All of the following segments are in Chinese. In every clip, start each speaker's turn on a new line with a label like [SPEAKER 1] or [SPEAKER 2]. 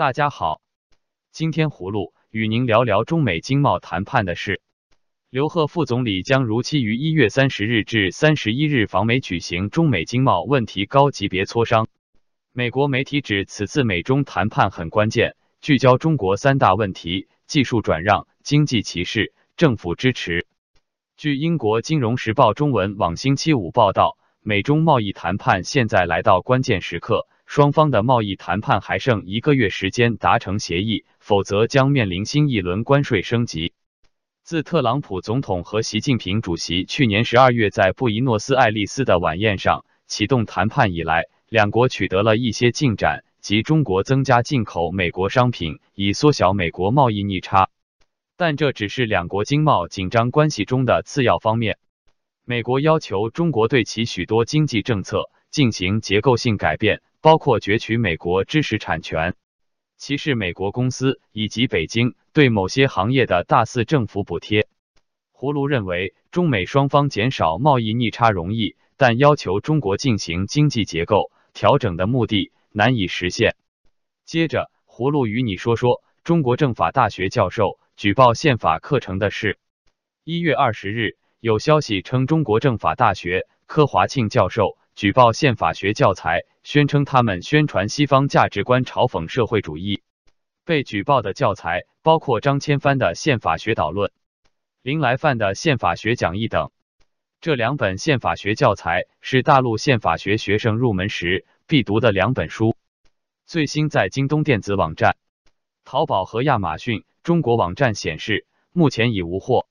[SPEAKER 1] 大家好，今天葫芦与您聊聊中美经贸谈判的事。刘鹤副总理将如期于一月三十日至三十一日访美举行中美经贸问题高级别磋商。美国媒体指，此次美中谈判很关键，聚焦中国三大问题：技术转让、经济歧视、政府支持。据英国金融时报中文网星期五报道，美中贸易谈判现在来到关键时刻，双方的贸易谈判还剩一个月时间达成协议，否则将面临新一轮关税升级。自特朗普总统和习近平主席去年十二月在布宜诺斯艾利斯的晚宴上启动谈判以来，两国取得了一些进展，即中国增加进口美国商品，以缩小美国贸易逆差。但这只是两国经贸紧张关系中的次要方面。美国要求中国对其许多经济政策进行结构性改变，包括攫取美国知识产权。歧视美国公司以及北京对某些行业的大肆政府补贴。葫芦认为，中美双方减少贸易逆差容易，但要求中国进行经济结构调整的目的难以实现。接着，葫芦与你说说中国政法大学教授举报宪法课程的事。一月二十日，有消息称，中国政法大学柯华庆教授。举报宪法学教材，宣称他们宣传西方价值观，嘲讽社会主义。被举报的教材包括张千帆的《宪法学导论》、林来范的《宪法学讲义》等。这两本宪法学教材是大陆宪法学学生入门时必读的两本书。最新在京东电子网站、淘宝和亚马逊中国网站显示，目前已无货。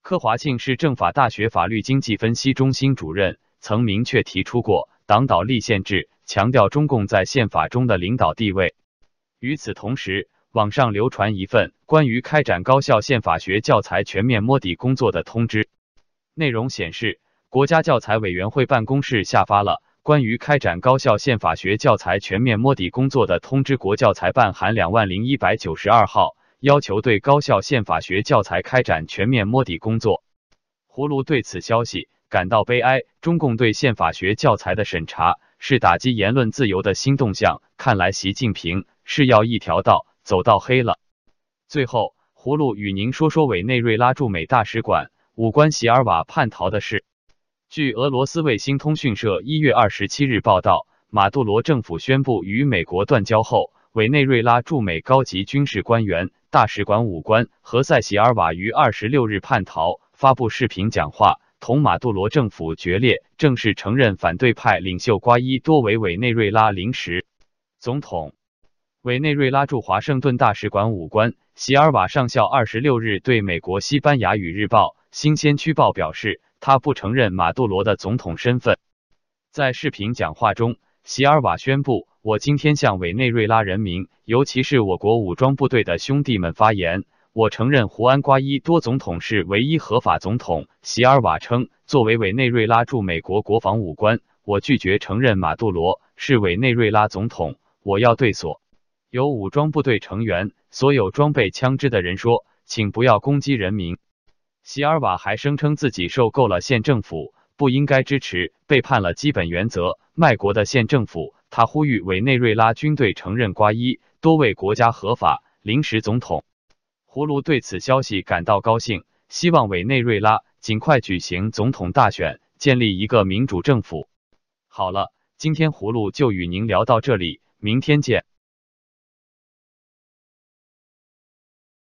[SPEAKER 1] 柯华庆是政法大学法律经济分析中心主任。曾明确提出过党导立宪制，强调中共在宪法中的领导地位。与此同时，网上流传一份关于开展高校宪法学教材全面摸底工作的通知，内容显示，国家教材委员会办公室下发了关于开展高校宪法学教材全面摸底工作的通知（国教材办函两万零一百九十二号），要求对高校宪法学教材开展全面摸底工作。葫芦对此消息。感到悲哀。中共对宪法学教材的审查是打击言论自由的新动向。看来习近平是要一条道走到黑了。最后，葫芦与您说说委内瑞拉驻美大使馆武官席尔瓦叛逃的事。据俄罗斯卫星通讯社一月二十七日报道，马杜罗政府宣布与美国断交后，委内瑞拉驻美高级军事官员大使馆武官何塞席尔瓦于二十六日叛逃，发布视频讲话。同马杜罗政府决裂，正式承认反对派领袖瓜伊多为委内瑞拉临时总统。委内瑞拉驻华盛顿大使馆武官席尔瓦上校二十六日对美国西班牙语日报新鲜区报表示，他不承认马杜罗的总统身份。在视频讲话中，席尔瓦宣布：“我今天向委内瑞拉人民，尤其是我国武装部队的兄弟们发言。”我承认胡安瓜伊多总统是唯一合法总统。席尔瓦称，作为委内瑞拉驻美国国防武官，我拒绝承认马杜罗是委内瑞拉总统。我要对所有武装部队成员、所有装备枪支的人说，请不要攻击人民。席尔瓦还声称自己受够了县政府，不应该支持背叛了基本原则、卖国的县政府。他呼吁委内瑞拉军队承认瓜伊多为国家合法临时总统。葫芦对此消息感到高兴，希望委内瑞拉尽快举行总统大选，建立一个民主政府。好了，今天葫芦就与您聊到这里，明天见。